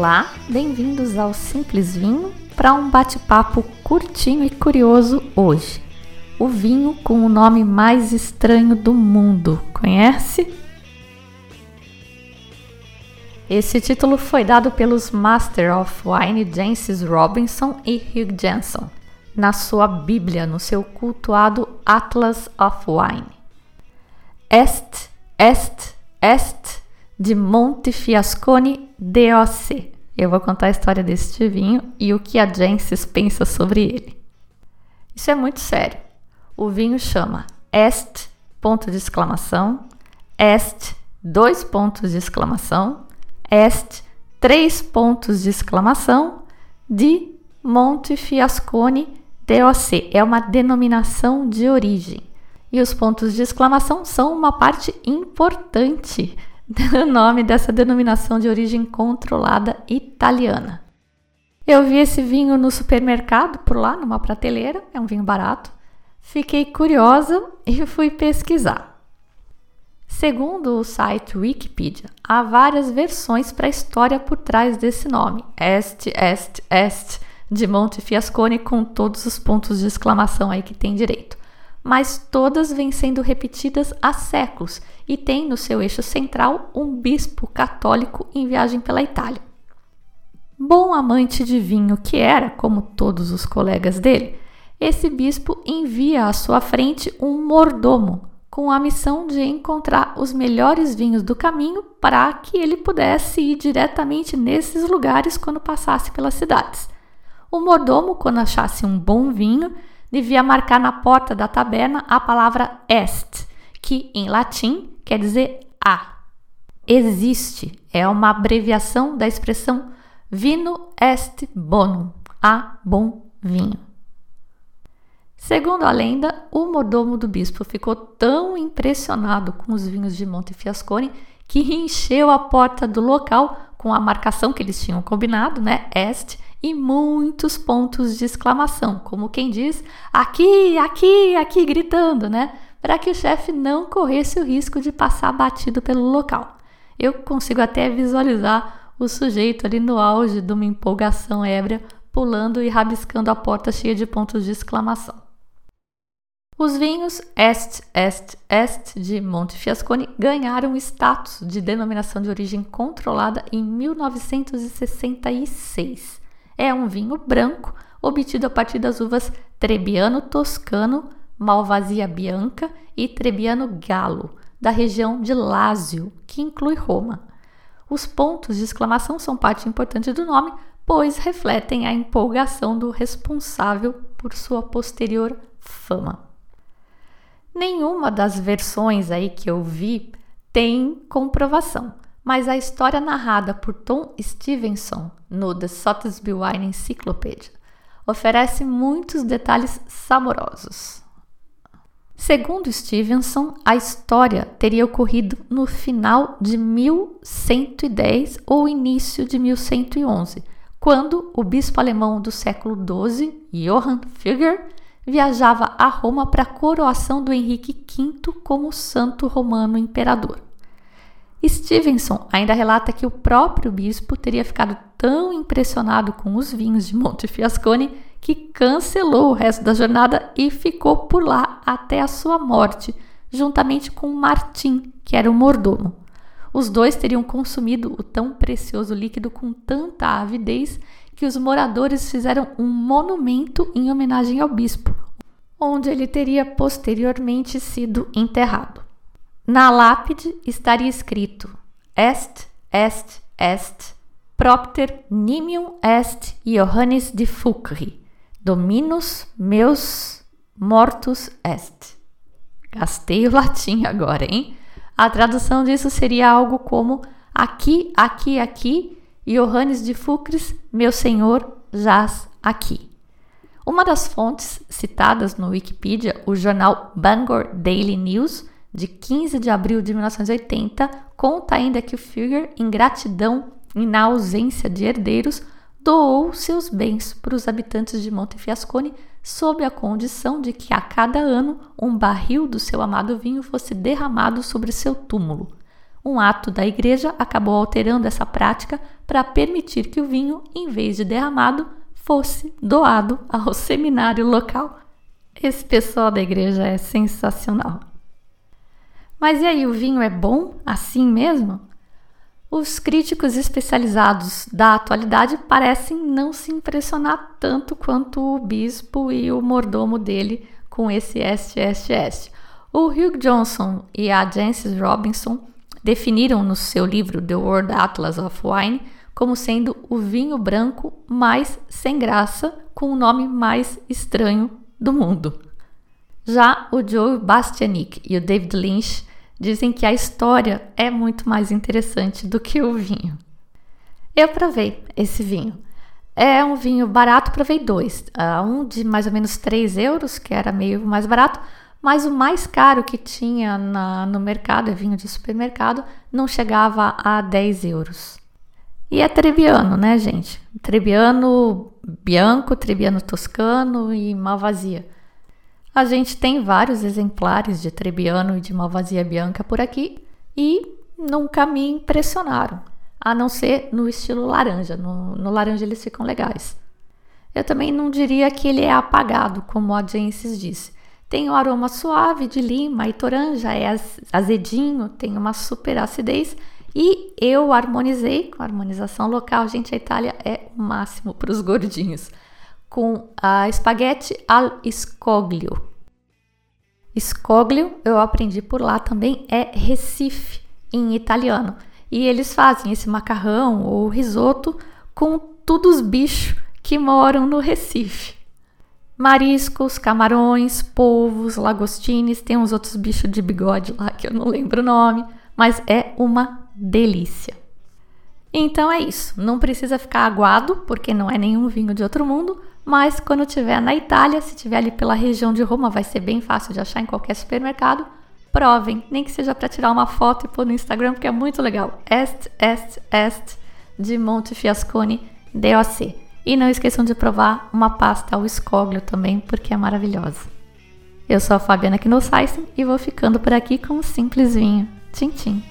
Olá, bem-vindos ao Simples Vinho para um bate-papo curtinho e curioso hoje. O vinho com o nome mais estranho do mundo, conhece? Esse título foi dado pelos Master of Wine Jancis Robinson e Hugh Jenson na sua Bíblia, no seu cultuado Atlas of Wine. Est, est, est de Montefiascone DOC. Eu vou contar a história deste vinho e o que a Jancis pensa sobre ele. Isso é muito sério. O vinho chama Est, ponto de exclamação, Est, dois pontos de exclamação, est, três pontos de exclamação, de Montefiascone DOC. É uma denominação de origem. E os pontos de exclamação são uma parte importante do nome dessa denominação de origem controlada italiana. Eu vi esse vinho no supermercado por lá, numa prateleira, é um vinho barato. Fiquei curiosa e fui pesquisar. Segundo o site Wikipedia, há várias versões para a história por trás desse nome, Est, Est, Est, de Monte Fiascone, com todos os pontos de exclamação aí que tem direito. Mas todas vêm sendo repetidas há séculos e tem no seu eixo central um bispo católico em viagem pela Itália. Bom amante de vinho que era, como todos os colegas dele, esse bispo envia à sua frente um mordomo com a missão de encontrar os melhores vinhos do caminho para que ele pudesse ir diretamente nesses lugares quando passasse pelas cidades. O mordomo, quando achasse um bom vinho, devia marcar na porta da taberna a palavra est, que em latim quer dizer a. Existe é uma abreviação da expressão vino est bonum, a bom vinho. Segundo a lenda, o mordomo do bispo ficou tão impressionado com os vinhos de Montefiascone que encheu a porta do local com a marcação que eles tinham combinado, né, est, e muitos pontos de exclamação, como quem diz aqui, aqui, aqui, gritando, né, para que o chefe não corresse o risco de passar batido pelo local. Eu consigo até visualizar o sujeito ali no auge de uma empolgação ébria, pulando e rabiscando a porta cheia de pontos de exclamação. Os vinhos Est, Est, Est de Montefiascone ganharam status de denominação de origem controlada em 1966. É um vinho branco obtido a partir das uvas Trebbiano Toscano, Malvasia Bianca e Trebbiano Gallo, da região de Lásio, que inclui Roma. Os pontos de exclamação são parte importante do nome, pois refletem a empolgação do responsável por sua posterior fama. Nenhuma das versões aí que eu vi tem comprovação, mas a história narrada por Tom Stevenson no The Sotheby's Wine Encyclopedia oferece muitos detalhes saborosos. Segundo Stevenson, a história teria ocorrido no final de 1110 ou início de 1111, quando o bispo alemão do século XII, Johann Fugger, viajava a Roma para a coroação do Henrique V como santo romano imperador. Stevenson ainda relata que o próprio bispo teria ficado tão impressionado com os vinhos de Montefiascone que cancelou o resto da jornada e ficou por lá até a sua morte, juntamente com Martim, que era o mordomo. Os dois teriam consumido o tão precioso líquido com tanta avidez que os moradores fizeram um monumento em homenagem ao bispo, onde ele teria posteriormente sido enterrado. Na lápide estaria escrito: Est, est, est, propter nimium est Johannes de Fulcri, dominus meus mortus est. Gastei o latim agora, hein? A tradução disso seria algo como aqui, aqui, aqui Johannes de Fucres, meu senhor, jaz aqui. Uma das fontes citadas no Wikipedia, o jornal Bangor Daily News, de 15 de abril de 1980, conta ainda que o Fugger, em gratidão e na ausência de herdeiros, doou seus bens para os habitantes de Montefiascone sob a condição de que a cada ano um barril do seu amado vinho fosse derramado sobre seu túmulo. Um ato da igreja acabou alterando essa prática para permitir que o vinho, em vez de derramado, fosse doado ao seminário local. Esse pessoal da igreja é sensacional. Mas e aí, o vinho é bom assim mesmo? Os críticos especializados da atualidade parecem não se impressionar tanto quanto o bispo e o mordomo dele com esse SSS. O Hugh Johnson e a Jancis Robinson definiram no seu livro The World Atlas of Wine como sendo o vinho branco mais sem graça, com o nome mais estranho do mundo. Já o Joe Bastianic e o David Lynch Dizem que a história é muito mais interessante do que o vinho. Eu provei esse vinho. É um vinho barato, provei dois. Uh, um de mais ou menos 3 euros, que era meio mais barato, mas o mais caro que tinha na, no mercado, é vinho de supermercado, não chegava a 10 euros. E é Trebbiano, né, gente? Trebbiano Bianco, Trebbiano Toscano e Malvasia. A gente tem vários exemplares de Trebbiano e de Malvasia Bianca por aqui e nunca me impressionaram, a não ser no estilo laranja. No, no laranja eles ficam legais. Eu também não diria que ele é apagado, como a Jensis disse. Tem um aroma suave de lima e toranja, é azedinho, tem uma super acidez e eu harmonizei com a harmonização local. Gente, a Itália é o máximo para os gordinhos com a espaguete al scoglio. Scoglio, eu aprendi por lá também, é Recife em italiano. E eles fazem esse macarrão ou risoto com todos os bichos que moram no Recife. Mariscos, camarões, polvos, lagostines, tem uns outros bichos de bigode lá que eu não lembro o nome, mas é uma delícia. Então é isso, não precisa ficar aguado, porque não é nenhum vinho de outro mundo, mas quando estiver na Itália, se estiver ali pela região de Roma, vai ser bem fácil de achar em qualquer supermercado. Provem, nem que seja para tirar uma foto e pôr no Instagram, porque é muito legal. Est, est, est de Montefiascone DOC. E não esqueçam de provar uma pasta ao escoglio também, porque é maravilhosa. Eu sou a Fabiana Knossaisen e vou ficando por aqui com um simples vinho. Tchim, tchim.